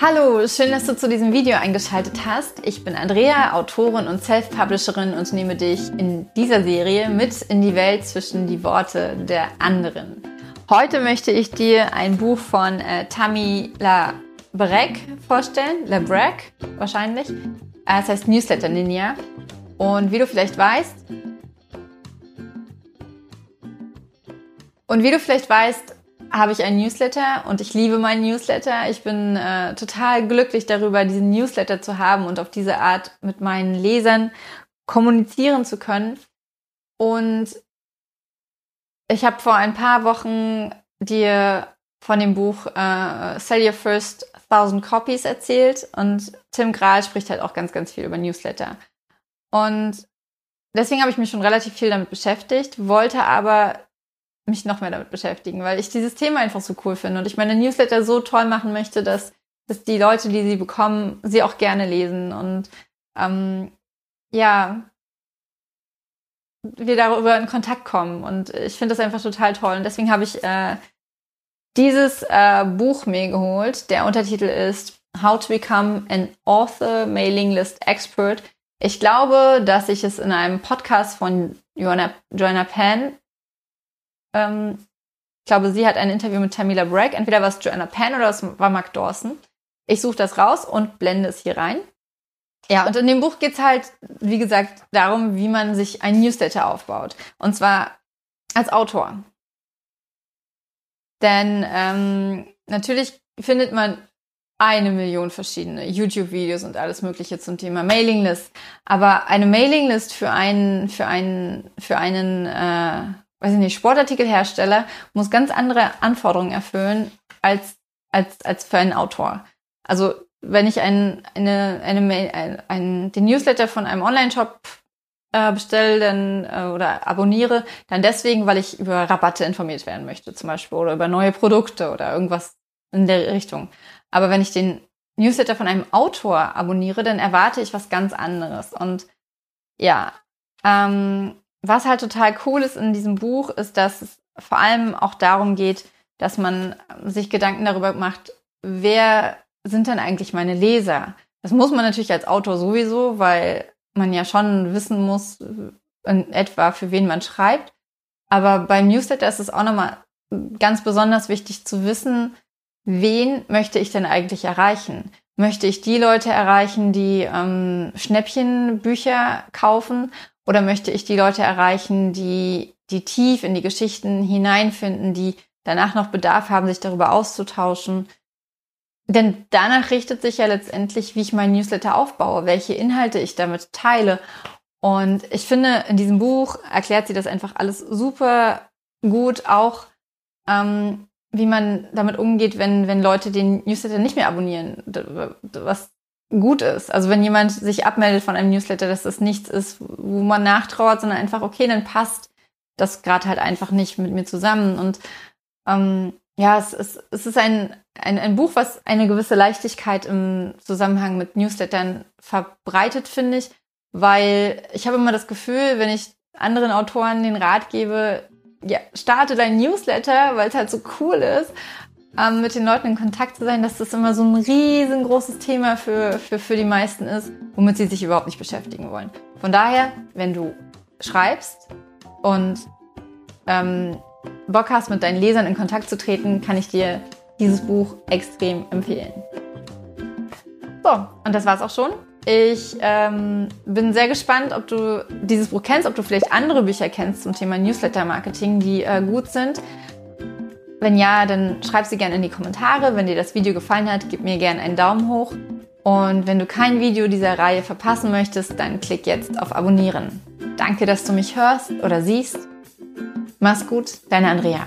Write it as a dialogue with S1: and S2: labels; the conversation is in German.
S1: Hallo, schön, dass du zu diesem Video eingeschaltet hast. Ich bin Andrea, Autorin und Self-Publisherin und nehme dich in dieser Serie mit in die Welt zwischen die Worte der anderen. Heute möchte ich dir ein Buch von äh, Tammy LaBrec vorstellen. LaBrec wahrscheinlich. Äh, es heißt Newsletter Ninja. Und wie du vielleicht weißt, und wie du vielleicht weißt, habe ich ein Newsletter und ich liebe meinen Newsletter. Ich bin äh, total glücklich darüber, diesen Newsletter zu haben und auf diese Art mit meinen Lesern kommunizieren zu können. Und ich habe vor ein paar Wochen dir von dem Buch äh, Sell Your First Thousand Copies erzählt und Tim Grahl spricht halt auch ganz, ganz viel über Newsletter. Und deswegen habe ich mich schon relativ viel damit beschäftigt, wollte aber mich noch mehr damit beschäftigen, weil ich dieses Thema einfach so cool finde und ich meine Newsletter so toll machen möchte, dass, dass die Leute, die sie bekommen, sie auch gerne lesen und ähm, ja, wir darüber in Kontakt kommen und ich finde das einfach total toll und deswegen habe ich äh, dieses äh, Buch mir geholt. Der Untertitel ist How to Become an Author Mailing List Expert. Ich glaube, dass ich es in einem Podcast von Joanna, Joanna Penn ähm, ich glaube, sie hat ein Interview mit Tamila Bragg. Entweder war es Joanna Penn oder es war Mark Dawson. Ich suche das raus und blende es hier rein. Ja, und in dem Buch geht es halt, wie gesagt, darum, wie man sich ein Newsletter aufbaut. Und zwar als Autor. Denn ähm, natürlich findet man eine Million verschiedene YouTube-Videos und alles Mögliche zum Thema Mailinglist. Aber eine Mailinglist für einen, für einen, für einen äh, weiß ich nicht, Sportartikelhersteller muss ganz andere Anforderungen erfüllen als, als, als für einen Autor. Also wenn ich ein, eine, eine Mail, ein, ein, den Newsletter von einem Online-Shop äh, bestelle dann, äh, oder abonniere, dann deswegen, weil ich über Rabatte informiert werden möchte, zum Beispiel, oder über neue Produkte oder irgendwas in der Richtung. Aber wenn ich den Newsletter von einem Autor abonniere, dann erwarte ich was ganz anderes. Und ja, ähm, was halt total cool ist in diesem Buch, ist, dass es vor allem auch darum geht, dass man sich Gedanken darüber macht, wer sind denn eigentlich meine Leser? Das muss man natürlich als Autor sowieso, weil man ja schon wissen muss, in etwa für wen man schreibt. Aber beim Newsletter ist es auch nochmal ganz besonders wichtig zu wissen, wen möchte ich denn eigentlich erreichen? Möchte ich die Leute erreichen, die ähm, Schnäppchenbücher kaufen oder möchte ich die Leute erreichen, die, die tief in die Geschichten hineinfinden, die danach noch Bedarf haben, sich darüber auszutauschen? Denn danach richtet sich ja letztendlich, wie ich meinen Newsletter aufbaue, welche Inhalte ich damit teile. Und ich finde, in diesem Buch erklärt sie das einfach alles super gut, auch ähm, wie man damit umgeht, wenn, wenn Leute den Newsletter nicht mehr abonnieren. Was gut ist. Also wenn jemand sich abmeldet von einem Newsletter, dass das nichts ist, wo man nachtrauert, sondern einfach, okay, dann passt das gerade halt einfach nicht mit mir zusammen. Und ähm, ja, es, es, es ist ein, ein, ein Buch, was eine gewisse Leichtigkeit im Zusammenhang mit Newslettern verbreitet, finde ich, weil ich habe immer das Gefühl, wenn ich anderen Autoren den Rat gebe, ja, starte dein Newsletter, weil es halt so cool ist, ähm, mit den Leuten in Kontakt zu sein, dass das immer so ein riesengroßes Thema für, für, für die meisten ist, womit sie sich überhaupt nicht beschäftigen wollen. Von daher, wenn du schreibst und ähm, Bock hast, mit deinen Lesern in Kontakt zu treten, kann ich dir dieses Buch extrem empfehlen. So, und das war's auch schon. Ich ähm, bin sehr gespannt, ob du dieses Buch kennst, ob du vielleicht andere Bücher kennst zum Thema Newsletter-Marketing, die äh, gut sind. Wenn ja, dann schreib sie gerne in die Kommentare. Wenn dir das Video gefallen hat, gib mir gerne einen Daumen hoch. Und wenn du kein Video dieser Reihe verpassen möchtest, dann klick jetzt auf Abonnieren. Danke, dass du mich hörst oder siehst. Mach's gut, deine Andrea.